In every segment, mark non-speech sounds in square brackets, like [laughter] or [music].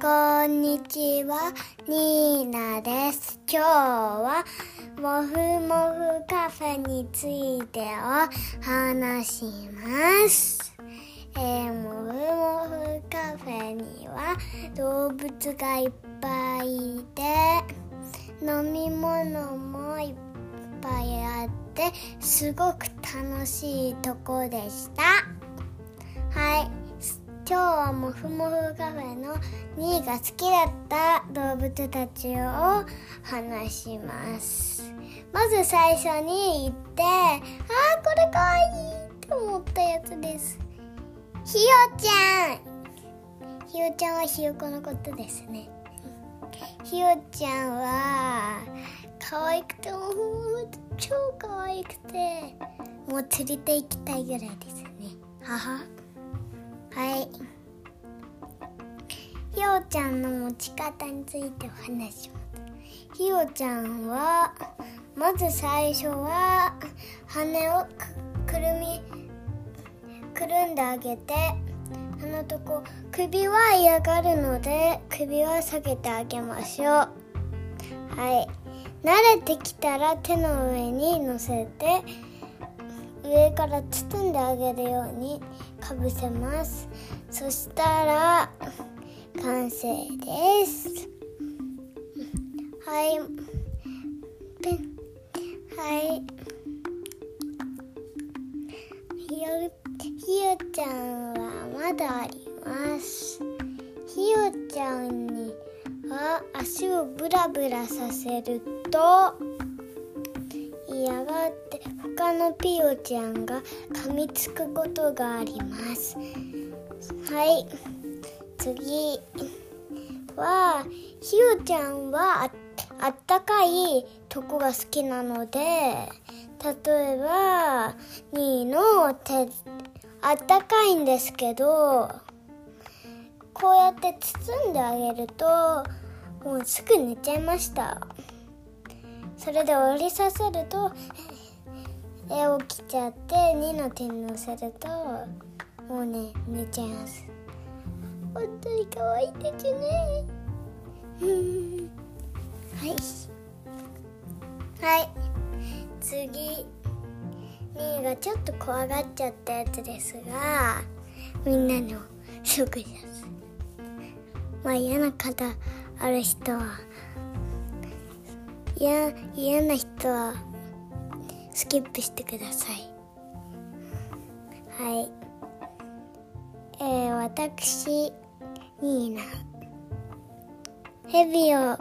こんにちは、ニーナです。今日は、もふもふカフェについてを話します。えー、もふもふカフェには動物がいっぱいいて、飲み物もいっぱいあって、すごく楽しいとこでした。今日はもふもふカフェの2位が好きだった動物たちを話します。まず最初に言ってあーこれかわいいって思ったやつです。ひよちゃん。ひよちゃんはひよこのことですね。ひよちゃんは可愛くても超可愛くてもう連れて行きたいぐらいですね。母は。はい。ひよちゃんの持ち方についてお話します。ひよちゃんは、まず最初は、羽をくくるみ、くるんであげて、あのとこ、首は嫌がるので、首は下げてあげましょう。はい。慣れてきたら手の上に乗せて、上から包んであげるようにかぶせます。そしたら完成です。はい。ペン。はい。ひよひよちゃんはまだあります。ひよちゃんには足をブラブラさせると嫌がって他のピオちゃんが噛みつくことがあります。はい。次はひよちゃんはああったかいとこが好きなので例えば2の手あったかいんですけどこうやって包んであげるともうすぐ寝ちゃいました。それで折りさせると絵起きちゃって2の手に乗せるともうね寝ちゃいます。本当に可愛いですね。[laughs] はい。はい。次。2がちょっと怖がっちゃったやつですがみんなのすごくです。まあ嫌な方ある人は嫌嫌な人はスキップしてください。はい。えー、私ニーナ。ヘビを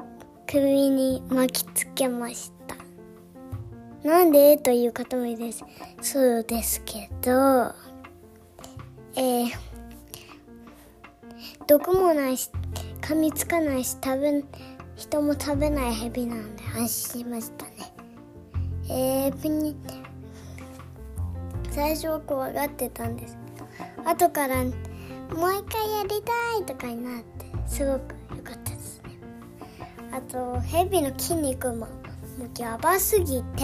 首に巻きつけました。なんでという方もいるですそうですけどえー、毒もないし噛みつかないし食べ人も食べないヘビなので安心しましたね。えー、プニ最初は怖がってたんです。けど後からもう一回やりたいとかになってすごく良かったですね。あとヘビの筋肉ももうやばすぎて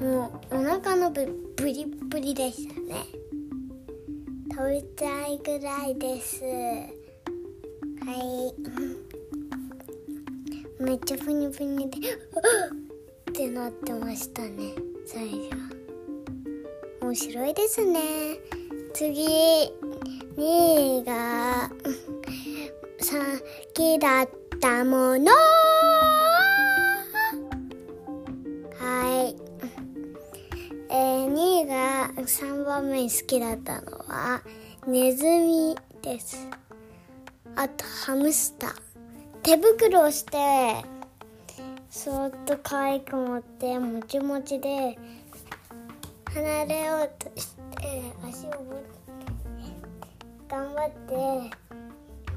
もうお腹のぶブリッブリでしたね。食べたいぐらいです。はい。[laughs] めっちゃプニプニで [laughs] ってなってましたね最初面白いですね。次2が [laughs] 好きだったもの。はい。えー、2が3番目に好きだったのはネズミです。あとハムスター。手袋をしてそっと可愛く持ってもちもちで離れようとして足を頑張って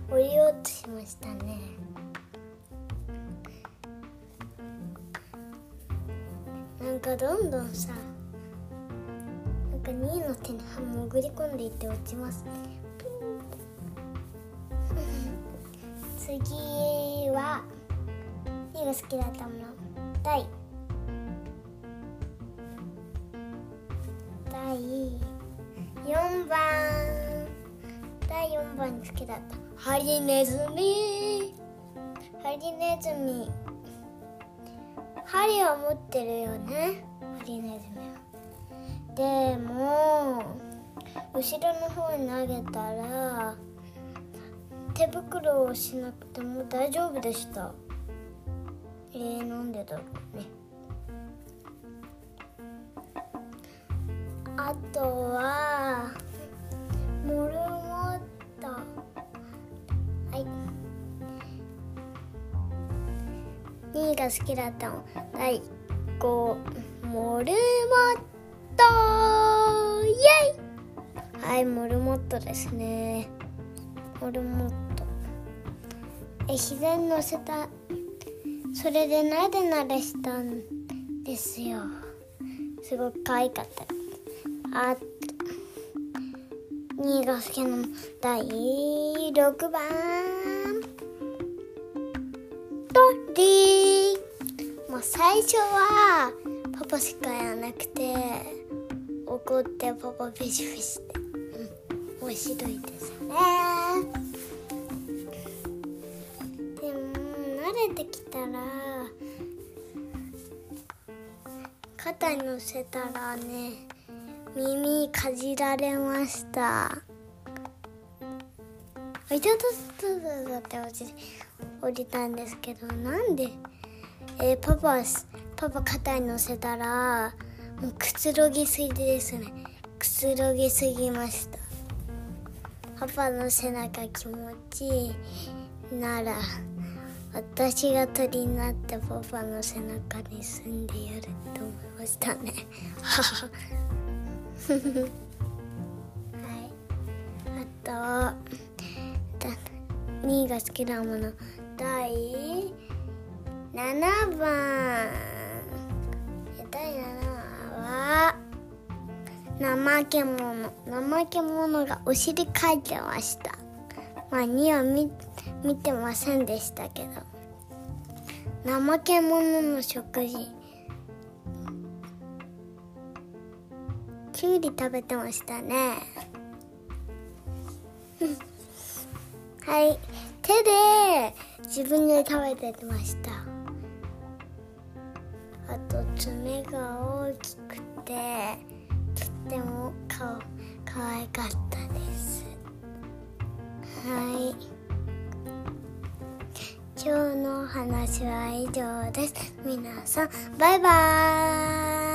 降りようとしましたね。なんかどんどんさなんか2の手に潜り込んでいって落ちますね。[laughs] 次は2が好きだったもの。第。第。4番。第4番好きだった。ハリネズミ。ハリネズミ。針は持ってるよね。ハリネズミは。でも後ろの方に投げたら手袋をしなくても大丈夫でした。えー、なんでだろうね。あとはモルモット。はい。2位が好きだったの。第5モルモット。イエイ。はいモルモットですね。モルモット。え膝に乗せた。それでなでなでしたんですよ。すごく可愛かった。あ2位が好きの。第6番。トリー。もう最初はパパしかやらなくて怒ってパパビシビシって、うん、面白いですね。てきたら肩に乗せたらね耳かじられました。あいたたたたって落ち降りたんですけどなんで、えー、パパパパ肩に乗せたらもうくつろぎすぎですね。くつろぎすぎました。パパの背中気持ちいいなら。私が鳥になってパパの背中に住んでやると思いましたね。はい。あと2位が好きなもの第7番。第7番は怠け者。怠け者がお尻かいてました。まあ2は見見てませんでしたけど。怠け者の食事。きゅうり食べてましたね。[laughs] はい。手で自分で食べてました。あと爪が大きくてとってもかかわいかった。話は以上です。皆さんバイバーイ。